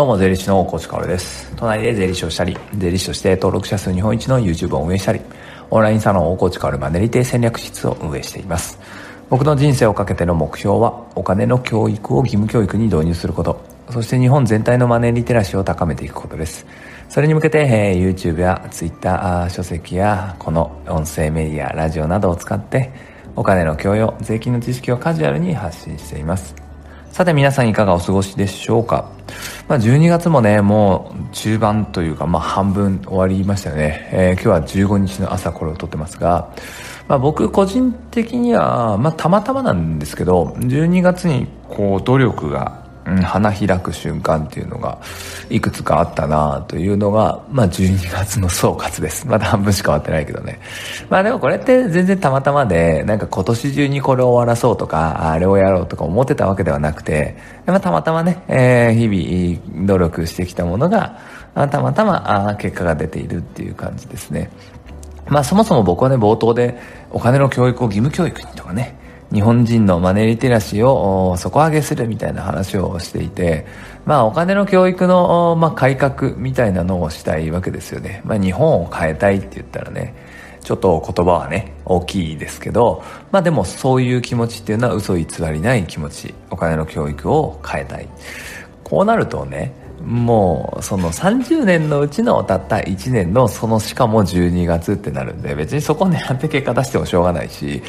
どうも、税理士の大越かおるです。都内で税理士をしたり、税理士として登録者数日本一の YouTube を運営したり、オンラインサロン大越かおるマネリテ戦略室を運営しています。僕の人生をかけての目標は、お金の教育を義務教育に導入すること、そして日本全体のマネーリテラシーを高めていくことです。それに向けて、えー、YouTube や Twitter、書籍やこの音声メディア、ラジオなどを使って、お金の教養、税金の知識をカジュアルに発信しています。さて皆さんいかがお過ごしでしょうか？まあ、12月もね、もう中盤というか、まあ、半分終わりましたよね。えー、今日は15日の朝これを撮ってますが、まあ、僕個人的には、まあ、たまたまなんですけど、12月にこう努力が花開く瞬間っていうのがいくつかあったなというのが、まあ12月の総括です。まだ半分しか終わってないけどね。まあでもこれって全然たまたまで、なんか今年中にこれを終わらそうとか、あれをやろうとか思ってたわけではなくて、まあたまたまね、えー、日々努力してきたものが、たまたま結果が出ているっていう感じですね。まあそもそも僕はね、冒頭でお金の教育を義務教育にとかね、日本人のマネーリテラシーを底上げするみたいな話をしていて、まあお金の教育の、まあ、改革みたいなのをしたいわけですよね。まあ日本を変えたいって言ったらね、ちょっと言葉はね、大きいですけど、まあでもそういう気持ちっていうのは嘘偽りない気持ち。お金の教育を変えたい。こうなるとね、もうその30年のうちのたった1年のそのしかも12月ってなるんで別にそこを狙って結果出してもしょうがないし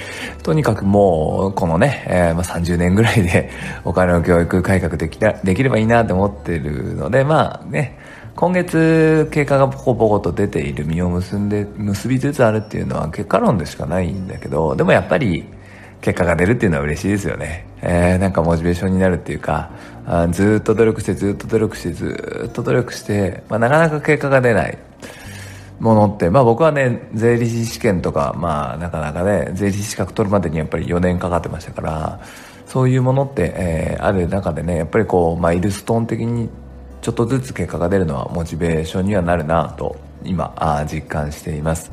とにかくもうこのね、えー、まあ30年ぐらいで お金の教育改革できできればいいなって思ってるのでまあね今月結果がポコポコと出ている実を結んで結びつつあるっていうのは結果論でしかないんだけどでもやっぱり結果が出るっていうのは嬉しいですよね。えー、なんかモチベーションになるっていうか、あずっと努力してずっと努力してずっと努力して、まあ、なかなか結果が出ないものって、まあ僕はね、税理士試験とか、まあなかなかね、税理士資格取るまでにやっぱり4年かかってましたから、そういうものって、えー、ある中でね、やっぱりこう、マイルストーン的にちょっとずつ結果が出るのはモチベーションにはなるなと、今、あ実感しています。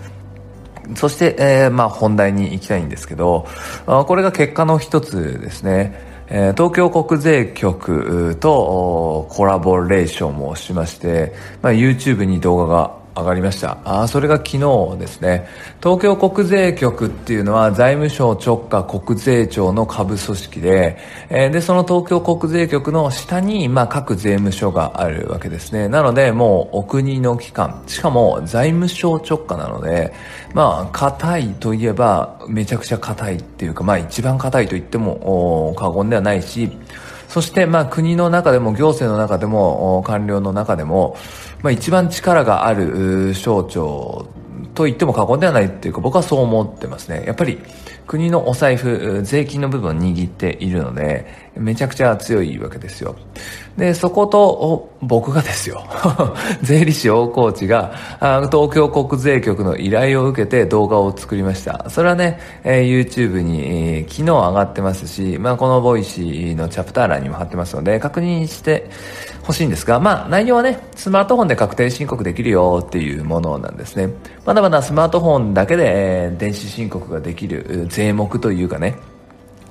そして、えー、まあ本題に行きたいんですけど、これが結果の一つですね。え、東京国税局とコラボレーションもしまして、まあ、YouTube に動画が上がりました。あそれが昨日ですね。東京国税局っていうのは財務省直下国税庁の下部組織で、えー、で、その東京国税局の下に、まあ、各税務署があるわけですね。なので、もうお国の機関、しかも財務省直下なので、まあ、硬いといえば、めちゃくちゃ硬いっていうか、まあ、一番硬いと言っても過言ではないし、そして、まあ、国の中でも行政の中でも官僚の中でも、まあ、一番力がある省庁と言っても過言ではないっていうか僕はそう思ってますね。やっぱり国のお財布、税金の部分を握っているので、めちゃくちゃ強いわけですよ。で、そこと、僕がですよ。税理士大河内が、東京国税局の依頼を受けて動画を作りました。それはね、えー、YouTube に、えー、昨日上がってますし、まあ、この Voicy のチャプター欄にも貼ってますので、確認してほしいんですが、まあ、内容はね、スマートフォンで確定申告できるよっていうものなんですね。まだまだスマートフォンだけで、えー、電子申告ができる税目というかね、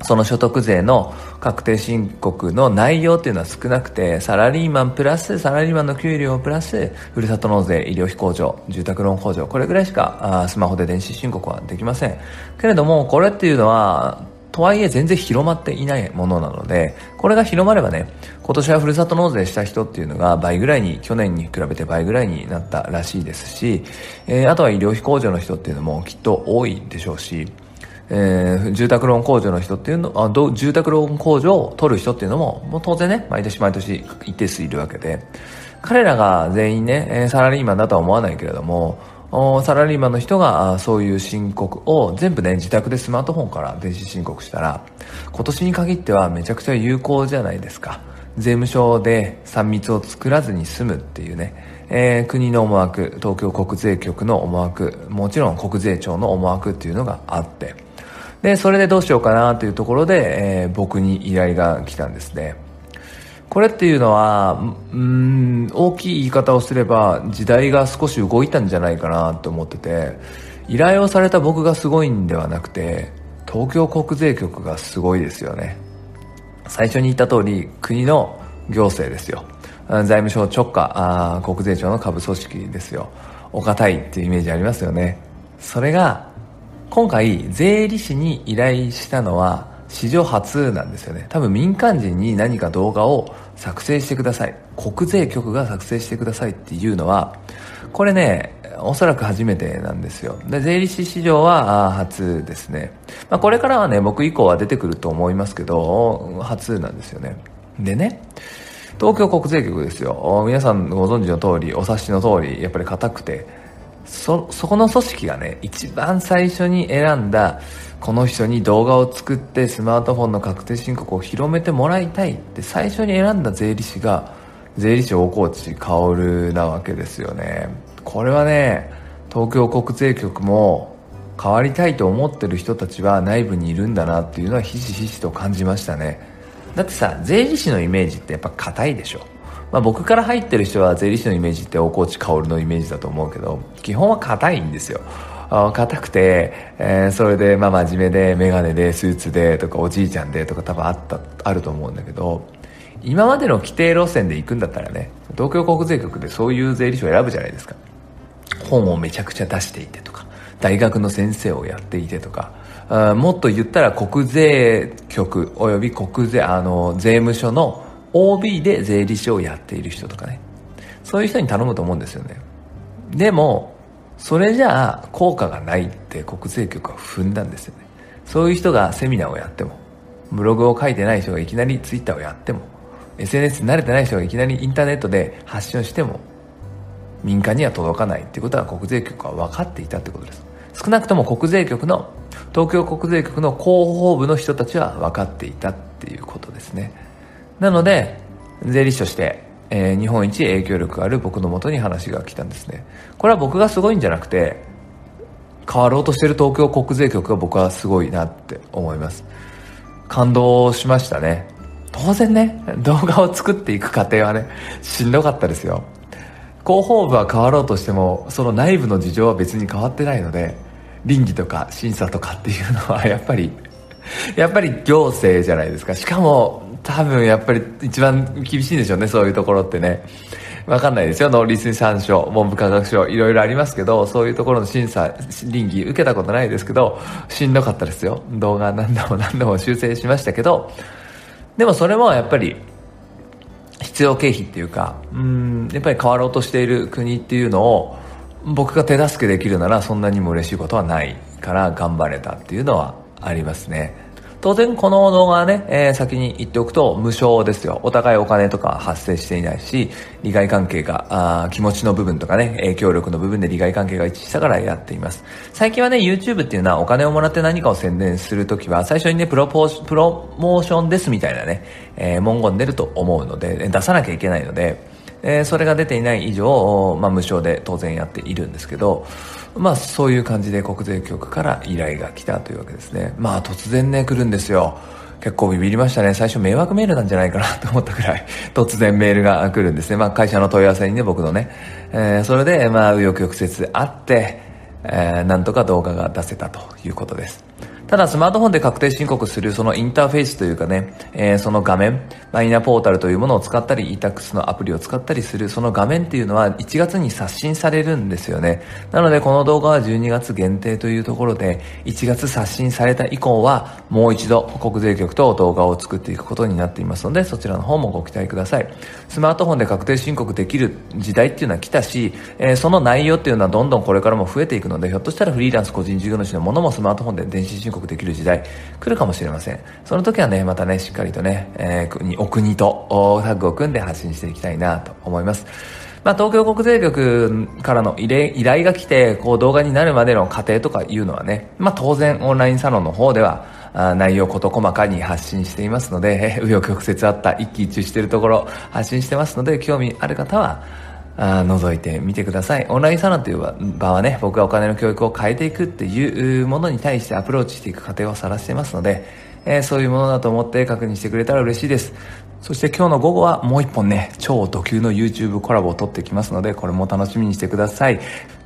その所得税の確定申告の内容っていうのは少なくて、サラリーマンプラス、サラリーマンの給料プラス、ふるさと納税、医療費控除、住宅ローン控除、これぐらいしかあスマホで電子申告はできません。けれども、これっていうのは、とはいえ全然広まっていないものなので、これが広まればね、今年はふるさと納税した人っていうのが倍ぐらいに、去年に比べて倍ぐらいになったらしいですし、えー、あとは医療費控除の人っていうのもきっと多いでしょうし、えー、住宅ローン控除の人っていうのあど住宅ローン控除を取る人っていうのももう当然ね毎年毎年一定数いるわけで彼らが全員ねサラリーマンだとは思わないけれどもサラリーマンの人がそういう申告を全部ね自宅でスマートフォンから電子申告したら今年に限ってはめちゃくちゃ有効じゃないですか。税務署で3密を作らずに済むっていうね、えー、国の思惑東京国税局の思惑もちろん国税庁の思惑っていうのがあって。で、それでどうしようかなというところで、えー、僕に依頼が来たんですね。これっていうのは、うん、大きい言い方をすれば、時代が少し動いたんじゃないかなと思ってて、依頼をされた僕がすごいんではなくて、東京国税局がすごいですよね。最初に言った通り、国の行政ですよ。財務省直下あ国税庁の下部組織ですよお堅いっていうイメージありますよねそれが今回税理士に依頼したのは史上初なんですよね。多分民間人に何か動画を作成してください。国税局が作成してくださいっていうのはこれねおそらく初めてなんですよ。で税理士史上は初ですね、まあ、これからはね僕以降は出てくると思いますけど初なんですよね。でね東京国税局ですよ。皆さんご存知の通りお察しの通りやっぱり硬くてそそこの組織がね一番最初に選んだこの人に動画を作ってスマートフォンの確定申告を広めてもらいたいって最初に選んだ税理士が税理士大河内薫なわけですよね。これはね東京国税局も変わりたいと思ってる人たちは内部にいるんだなっていうのはひしひしと感じましたね。だってさ税理士のイメージってやっぱ硬いでしょ。まあ、僕から入ってる人は税理士のイメージって大河内薫のイメージだと思うけど基本は硬いんですよ。硬くて、えー、それでまあ真面目で眼鏡でスーツでとかおじいちゃんでとか多分あったあると思うんだけど今までの規定路線で行くんだったらね東京国税局でそういう税理士を選ぶじゃないですか。本をめちゃくちゃ出していてとか大学の先生をやっていてとかあもっと言ったら国税局および国税あの税務署の OB で税理士をやっている人とかね。そういう人に頼むと思うんですよね。でもそれじゃあ効果がないって国税局は踏んだんですよね。そういう人がセミナーをやってもブログを書いてない人がいきなりツイッターをやっても SNS に慣れてない人がいきなりインターネットで発信をしても民間には届かないっていうことは国税局は分かっていたってことです。少なくとも国税局の東京国税局の広報部の人たちは分かっていたっていうことですね。なので税理士としてえー、日本一影響力がある僕のもとに話が来たんですね。これは僕がすごいんじゃなくて変わろうとしてる東京国税局が僕はすごいなって思います。感動しましたね。当然ね動画を作っていく過程はねしんどかったですよ。広報部は変わろうとしてもその内部の事情は別に変わってないので倫理とか審査とかっていうのはやっぱりやっぱり行政じゃないですか。しかも多分やっぱり一番厳しいんでしょうね、そういうところってね。わかんないですよ。農林水産省、文部科学省、いろいろありますけど、そういうところの審査、倫理受けたことないですけど、しんどかったですよ。動画何度も何度も修正しましたけど、でもそれもやっぱり、必要経費っていうか、うん、やっぱり変わろうとしている国っていうのを、僕が手助けできるならそんなにも嬉しいことはないから頑張れたっていうのはありますね。当然この動画はね、えー、先に言っておくと無償ですよ。お互いお金とか発生していないし、利害関係が、あ気持ちの部分とかね、影響力の部分で利害関係が一致したからやっています。最近はね、YouTube っていうのはお金をもらって何かを宣伝するときは、最初にね、プロポープロモーションですみたいなね、えー、文言出ると思うので、出さなきゃいけないので、えー、それが出ていない以上、まあ、無償で当然やっているんですけど、まあそういう感じで国税局から依頼が来たというわけですね。まあ突然ね来るんですよ。結構ビビりましたね。最初迷惑メールなんじゃないかなと思ったくらい、突然メールが来るんですね。まあ会社の問い合わせにね、僕のね。えー、それで、まあ、右翼曲折あって、えー、なんとか動画が出せたということです。ただスマートフォンで確定申告するそのインターフェースというかね、えー、その画面、マイナポータルというものを使ったり、e-tax のアプリを使ったりするその画面っていうのは1月に刷新されるんですよね。なのでこの動画は12月限定というところで、1月刷新された以降はもう一度国税局と動画を作っていくことになっていますので、そちらの方もご期待ください。スマートフォンで確定申告できる時代っていうのは来たし、えー、その内容っていうのはどんどんこれからも増えていくので、ひょっとしたらフリーランス個人事業主のものもスマートフォンで電子申告告できる時代来るかもしれません。その時はね、またね、しっかりとね、えー、お国とタッグを組んで発信していきたいなと思います。まあ、東京国税局からの依頼依頼が来て、こう動画になるまでの過程とかいうのはね、まあ、当然オンラインサロンの方では、内容事細かに発信していますので、紆余曲折あった一喜一憂しているところ発信してますので、興味ある方は、あ覗いてみてください。オンラインサロンという場はね、僕がお金の教育を変えていくっていうものに対してアプローチしていく過程を晒していますので、えー、そういうものだと思って確認してくれたら嬉しいです。そして今日の午後はもう一本ね、超ド級の YouTube コラボを撮ってきますので、これも楽しみにしてください。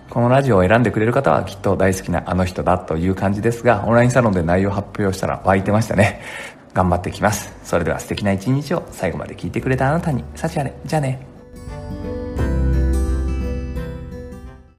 このラジオを選んでくれる方はきっと大好きなあの人だという感じですが、オンラインサロンで内容発表したら湧いてましたね。頑張ってきます。それでは素敵な一日を最後まで聞いてくれたあなたに、幸あれ。じゃあね。